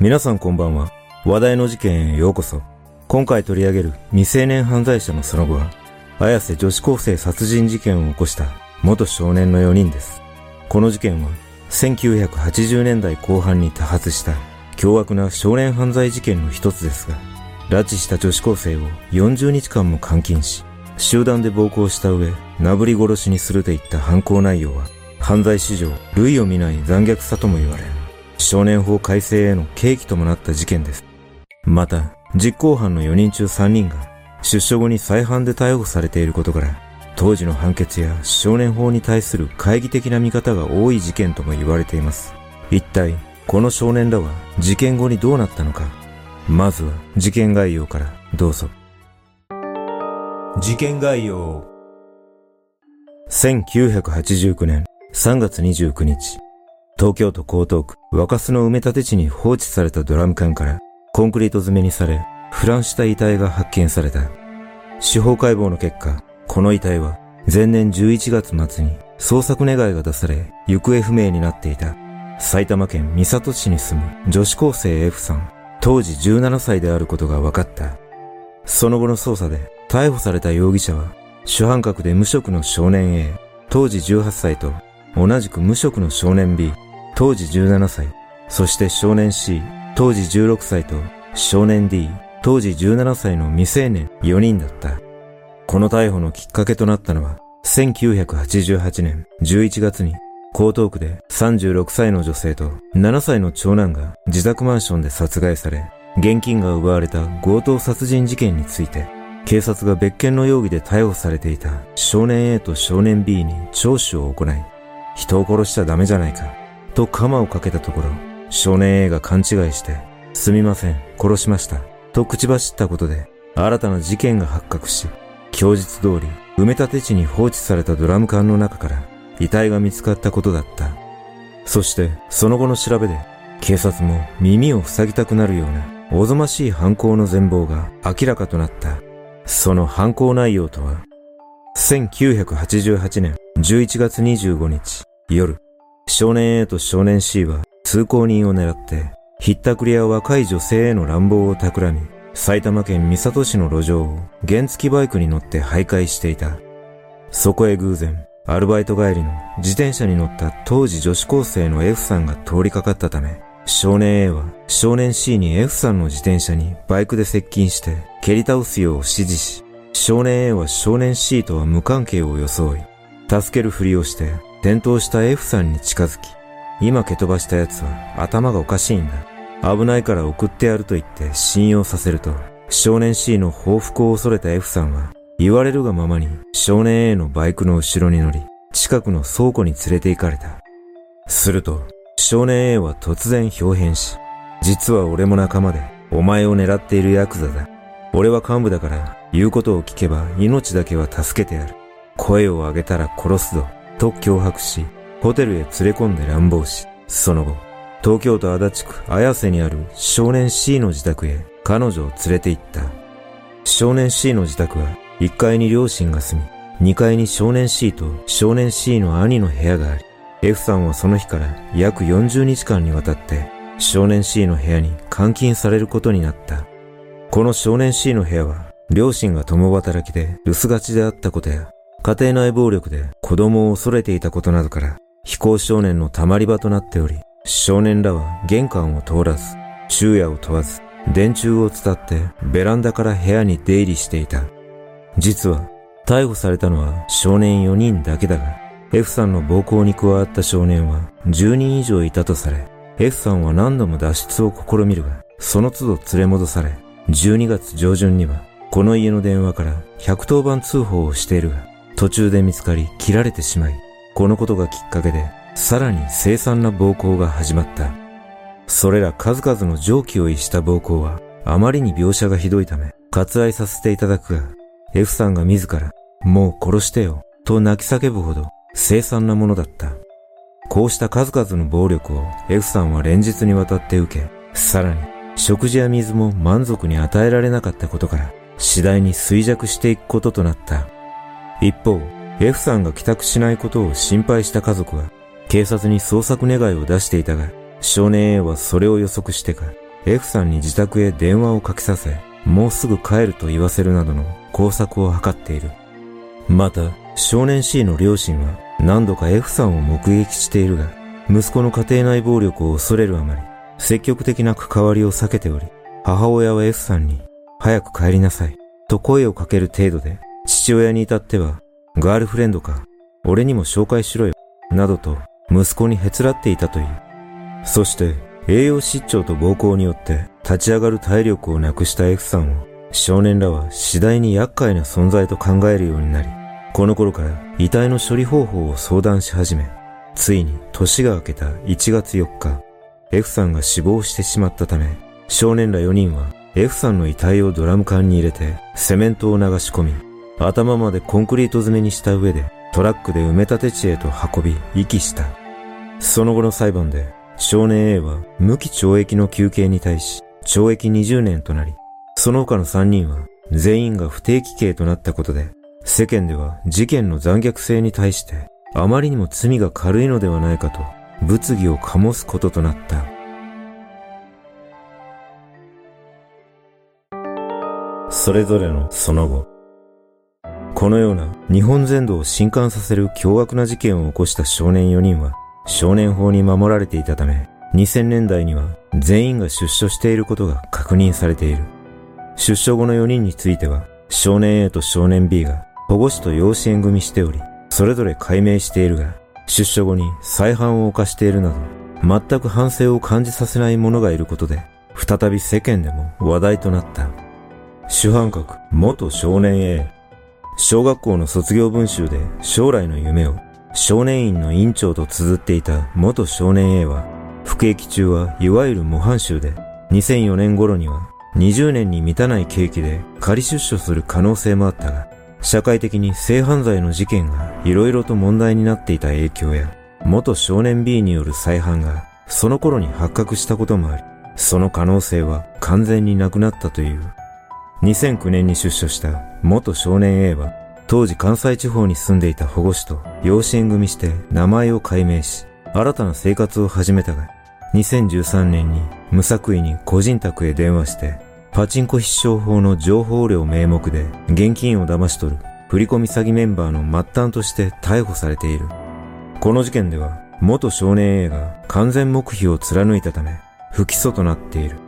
皆さんこんばんは。話題の事件へようこそ。今回取り上げる未成年犯罪者のその後は、綾瀬女子高生殺人事件を起こした元少年の4人です。この事件は、1980年代後半に多発した凶悪な少年犯罪事件の一つですが、拉致した女子高生を40日間も監禁し、集団で暴行した上、なぶり殺しにするといった犯行内容は、犯罪史上類を見ない残虐さとも言われる、少年法改正への契機ともなった事件です。また、実行犯の4人中3人が出所後に再犯で逮捕されていることから、当時の判決や少年法に対する懐疑的な見方が多い事件とも言われています。一体、この少年らは事件後にどうなったのか。まずは事件概要からどうぞ。事件概要1989年3月29日、東京都江東区若洲の埋め立て地に放置されたドラム缶からコンクリート詰めにされ、腐乱した遺体が発見された。司法解剖の結果、この遺体は前年11月末に捜索願いが出され、行方不明になっていた埼玉県三郷市に住む女子高生 F さん、当時17歳であることが分かった。その後の捜査で逮捕された容疑者は主犯格で無職の少年 A、当時18歳と同じく無職の少年 B、当時17歳、そして少年 C、当時16歳と少年 D、当時17歳の未成年4人だった。この逮捕のきっかけとなったのは、1988年11月に江東区で36歳の女性と7歳の長男が自宅マンションで殺害され、現金が奪われた強盗殺人事件について、警察が別件の容疑で逮捕されていた少年 A と少年 B に聴取を行い、人を殺しちゃダメじゃないか、と鎌をかけたところ、少年 A が勘違いして、すみません、殺しました、と口走ったことで、新たな事件が発覚し、供述通り、埋め立て地に放置されたドラム缶の中から、遺体が見つかったことだった。そして、その後の調べで、警察も耳を塞ぎたくなるような、おぞましい犯行の全貌が明らかとなった。その犯行内容とは、1988年11月25日夜、少年 A と少年 C は通行人を狙って、ひったくりや若い女性への乱暴を企み、埼玉県三郷市の路上を原付バイクに乗って徘徊していた。そこへ偶然、アルバイト帰りの自転車に乗った当時女子高生の F さんが通りかかったため、少年 A は少年 C に F さんの自転車にバイクで接近して蹴り倒すよう指示し、少年 A は少年 C とは無関係を装い、助けるふりをして転倒した F さんに近づき、今蹴飛ばした奴は頭がおかしいんだ。危ないから送ってやると言って信用させると、少年 C の報復を恐れた F さんは、言われるがままに少年 A のバイクの後ろに乗り、近くの倉庫に連れて行かれた。すると、少年 A は突然表変し、実は俺も仲間で、お前を狙っているヤクザだ。俺は幹部だから、言うことを聞けば命だけは助けてやる。声を上げたら殺すぞ。と脅迫し、ホテルへ連れ込んで乱暴し、その後、東京都足立区綾瀬にある少年 C の自宅へ彼女を連れて行った。少年 C の自宅は1階に両親が住み、2階に少年 C と少年 C の兄の部屋があり、F さんはその日から約40日間にわたって少年 C の部屋に監禁されることになった。この少年 C の部屋は両親が共働きで留守がちであったことや家庭内暴力で子供を恐れていたことなどから非行少年の溜まり場となっており、少年らは玄関を通らず、昼夜を問わず、電柱を伝ってベランダから部屋に出入りしていた。実は、逮捕されたのは少年4人だけだが、F さんの暴行に加わった少年は10人以上いたとされ、F さんは何度も脱出を試みるが、その都度連れ戻され、12月上旬には、この家の電話から110番通報をしているが、途中で見つかり切られてしまい、このことがきっかけで、さらに凄惨な暴行が始まった。それら数々の常軌を逸した暴行は、あまりに描写がひどいため、割愛させていただくが、F さんが自ら、もう殺してよ、と泣き叫ぶほど、凄惨なものだった。こうした数々の暴力を F さんは連日にわたって受け、さらに食事や水も満足に与えられなかったことから、次第に衰弱していくこととなった。一方、F さんが帰宅しないことを心配した家族は、警察に捜索願いを出していたが、少年 A はそれを予測してか、F さんに自宅へ電話をかけさせ、もうすぐ帰ると言わせるなどの工作を図っている。また、少年 C の両親は何度か F さんを目撃しているが、息子の家庭内暴力を恐れるあまり、積極的な関わりを避けており、母親は F さんに、早く帰りなさい、と声をかける程度で、父親に至っては、ガールフレンドか、俺にも紹介しろよ、などと息子にへつらっていたという。そして、栄養失調と暴行によって立ち上がる体力をなくした F さんを少年らは次第に厄介な存在と考えるようになり、この頃から遺体の処理方法を相談し始め、ついに年が明けた1月4日、F さんが死亡してしまったため、少年ら4人は F さんの遺体をドラム缶に入れてセメントを流し込み、頭までコンクリート詰めにした上でトラックで埋め立て地へと運び、遺棄した。その後の裁判で少年 A は無期懲役の求刑に対し懲役20年となり、その他の3人は全員が不定期刑となったことで、世間では事件の残虐性に対してあまりにも罪が軽いのではないかと物議を醸すこととなった。それぞれのその後。このような日本全土を震撼させる凶悪な事件を起こした少年4人は少年法に守られていたため、2000年代には全員が出所していることが確認されている。出所後の4人については、少年 A と少年 B が保護士と養子縁組しており、それぞれ解明しているが、出所後に再犯を犯しているなど、全く反省を感じさせない者がいることで、再び世間でも話題となった。主犯格、元少年 A。小学校の卒業文集で将来の夢を少年院の院長と綴っていた元少年 A は、服役中はいわゆる模範囚で、2004年頃には20年に満たない刑期で仮出所する可能性もあったが、社会的に性犯罪の事件が色々と問題になっていた影響や、元少年 B による再犯がその頃に発覚したこともあり、その可能性は完全になくなったという。2009年に出所した元少年 A は当時関西地方に住んでいた保護士と養子縁組して名前を改名し、新たな生活を始めたが、2013年に無作為に個人宅へ電話して、パチンコ必勝法の情報量名目で現金を騙し取る振込詐欺メンバーの末端として逮捕されている。この事件では元少年 A が完全黙秘を貫いたため不起訴となっている。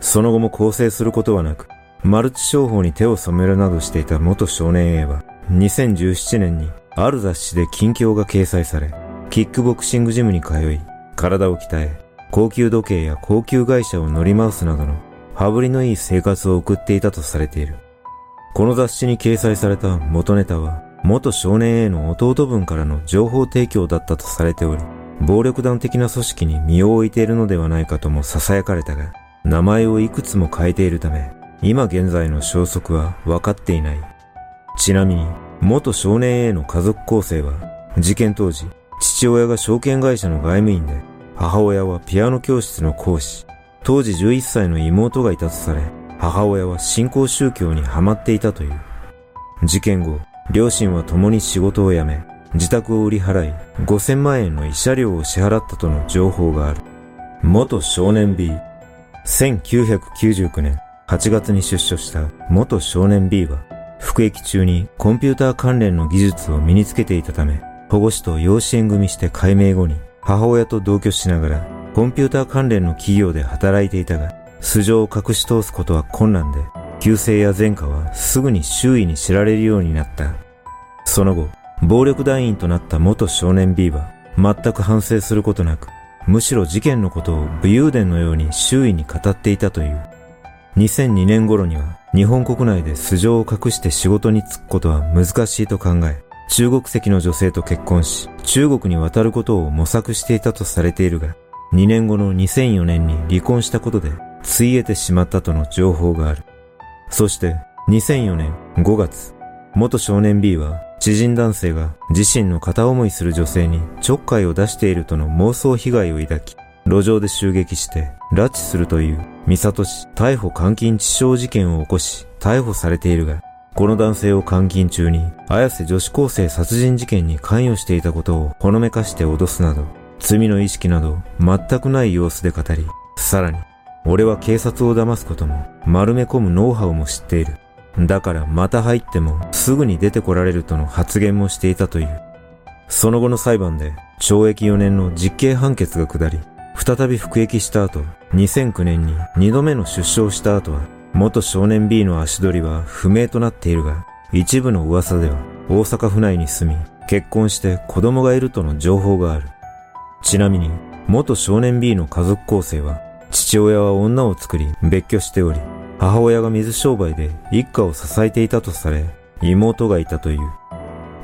その後も更生することはなく、マルチ商法に手を染めるなどしていた元少年 A は、2017年にある雑誌で近況が掲載され、キックボクシングジムに通い、体を鍛え、高級時計や高級会社を乗り回すなどの羽振りのいい生活を送っていたとされている。この雑誌に掲載された元ネタは、元少年 A の弟分からの情報提供だったとされており、暴力団的な組織に身を置いているのではないかとも囁かれたが、名前をいくつも変えているため、今現在の消息は分かっていない。ちなみに、元少年 A の家族構成は、事件当時、父親が証券会社の外務員で、母親はピアノ教室の講師、当時11歳の妹がいたとされ、母親は信仰宗教にハマっていたという。事件後、両親は共に仕事を辞め、自宅を売り払い、5000万円の慰謝料を支払ったとの情報がある。元少年 B、1999年、8月に出所した元少年 B は、服役中にコンピューター関連の技術を身につけていたため、保護士と養子縁組して改名後に母親と同居しながらコンピューター関連の企業で働いていたが、素性を隠し通すことは困難で、旧姓や前科はすぐに周囲に知られるようになった。その後、暴力団員となった元少年 B は全く反省することなく、むしろ事件のことを武勇伝のように周囲に語っていたという。2002年頃には日本国内で素性を隠して仕事に就くことは難しいと考え、中国籍の女性と結婚し、中国に渡ることを模索していたとされているが、2年後の2004年に離婚したことで、ついえてしまったとの情報がある。そして、2004年5月、元少年 B は知人男性が自身の片思いする女性にちょっかいを出しているとの妄想被害を抱き、路上で襲撃して拉致するという三里市逮捕監禁致傷事件を起こし逮捕されているが、この男性を監禁中に綾瀬女子高生殺人事件に関与していたことをほのめかして脅すなど、罪の意識など全くない様子で語り、さらに、俺は警察を騙すことも丸め込むノウハウも知っている。だからまた入ってもすぐに出てこられるとの発言もしていたという。その後の裁判で懲役4年の実刑判決が下り、再び服役した後、2009年に2度目の出生した後は、元少年 B の足取りは不明となっているが、一部の噂では大阪府内に住み、結婚して子供がいるとの情報がある。ちなみに、元少年 B の家族構成は、父親は女を作り別居しており、母親が水商売で一家を支えていたとされ、妹がいたという。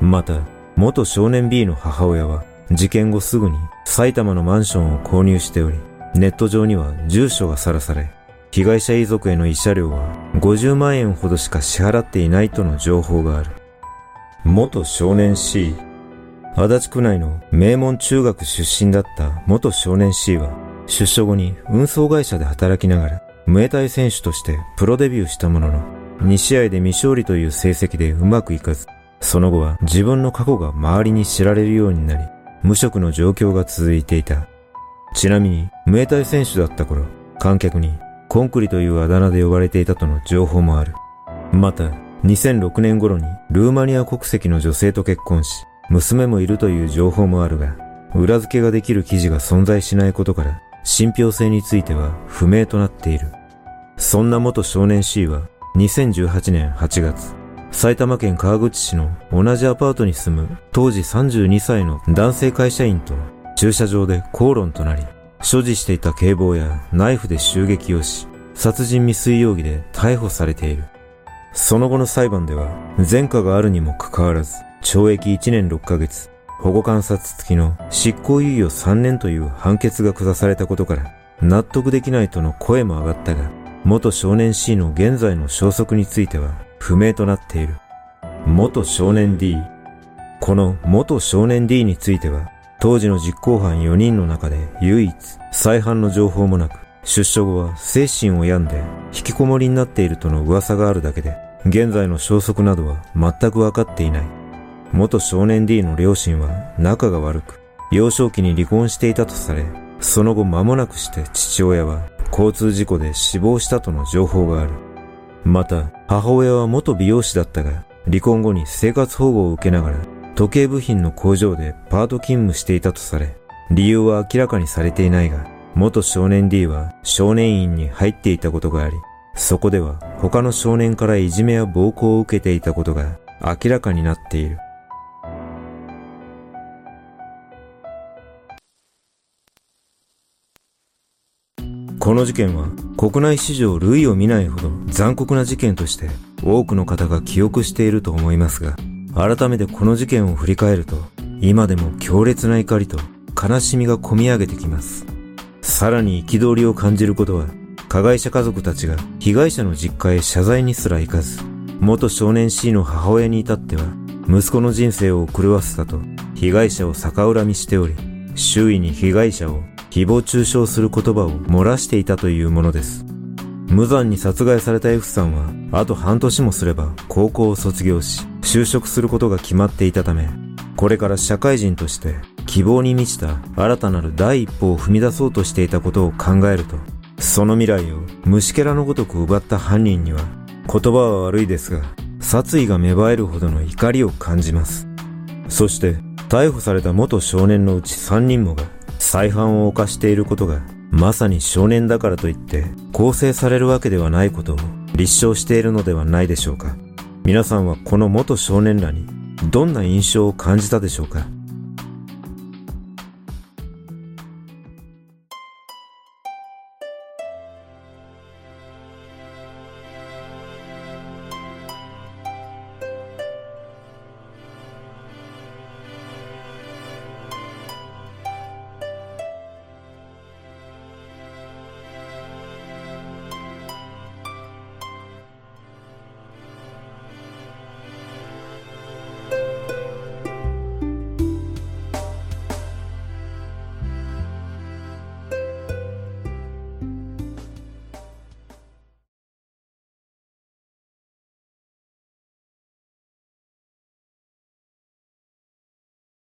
また、元少年 B の母親は、事件後すぐに埼玉のマンションを購入しており、ネット上には住所がさらされ、被害者遺族への慰謝料は50万円ほどしか支払っていないとの情報がある。元少年 C 足立区内の名門中学出身だった元少年 C は出所後に運送会社で働きながらムエタイ選手としてプロデビューしたものの2試合で未勝利という成績でうまくいかずその後は自分の過去が周りに知られるようになり無職の状況が続いていた。ちなみに、ムエタイ選手だった頃、観客にコンクリというあだ名で呼ばれていたとの情報もある。また、2006年頃にルーマニア国籍の女性と結婚し、娘もいるという情報もあるが、裏付けができる記事が存在しないことから、信憑性については不明となっている。そんな元少年 C は、2018年8月、埼玉県川口市の同じアパートに住む当時32歳の男性会社員と駐車場で口論となり、所持していた警棒やナイフで襲撃をし、殺人未遂容疑で逮捕されている。その後の裁判では、前科があるにもかかわらず、懲役1年6ヶ月、保護観察付きの執行猶予3年という判決が下されたことから、納得できないとの声も上がったが、元少年 C の現在の消息については不明となっている。元少年 D。この元少年 D については、当時の実行犯4人の中で唯一再犯の情報もなく、出所後は精神を病んで引きこもりになっているとの噂があるだけで、現在の消息などは全くわかっていない。元少年 D の両親は仲が悪く、幼少期に離婚していたとされ、その後間もなくして父親は交通事故で死亡したとの情報がある。また、母親は元美容師だったが、離婚後に生活保護を受けながら、時計部品の工場でパート勤務していたとされ、理由は明らかにされていないが、元少年 D は少年院に入っていたことがあり、そこでは他の少年からいじめや暴行を受けていたことが明らかになっている。この事件は国内史上類を見ないほど残酷な事件として多くの方が記憶していると思いますが、改めてこの事件を振り返ると、今でも強烈な怒りと悲しみが込み上げてきます。さらに憤りを感じることは、加害者家族たちが被害者の実家へ謝罪にすら行かず、元少年 C の母親に至っては、息子の人生を狂わせたと、被害者を逆恨みしており、周囲に被害者を誹謗中傷する言葉を漏らしていたというものです。無残に殺害された F さんは、あと半年もすれば高校を卒業し、就職することが決まっていたため、これから社会人として希望に満ちた新たなる第一歩を踏み出そうとしていたことを考えると、その未来を虫けらのごとく奪った犯人には、言葉は悪いですが、殺意が芽生えるほどの怒りを感じます。そして、逮捕された元少年のうち3人もが再犯を犯していることが、まさに少年だからといって構成されるわけではないことを立証しているのではないでしょうか。皆さんはこの元少年らにどんな印象を感じたでしょうか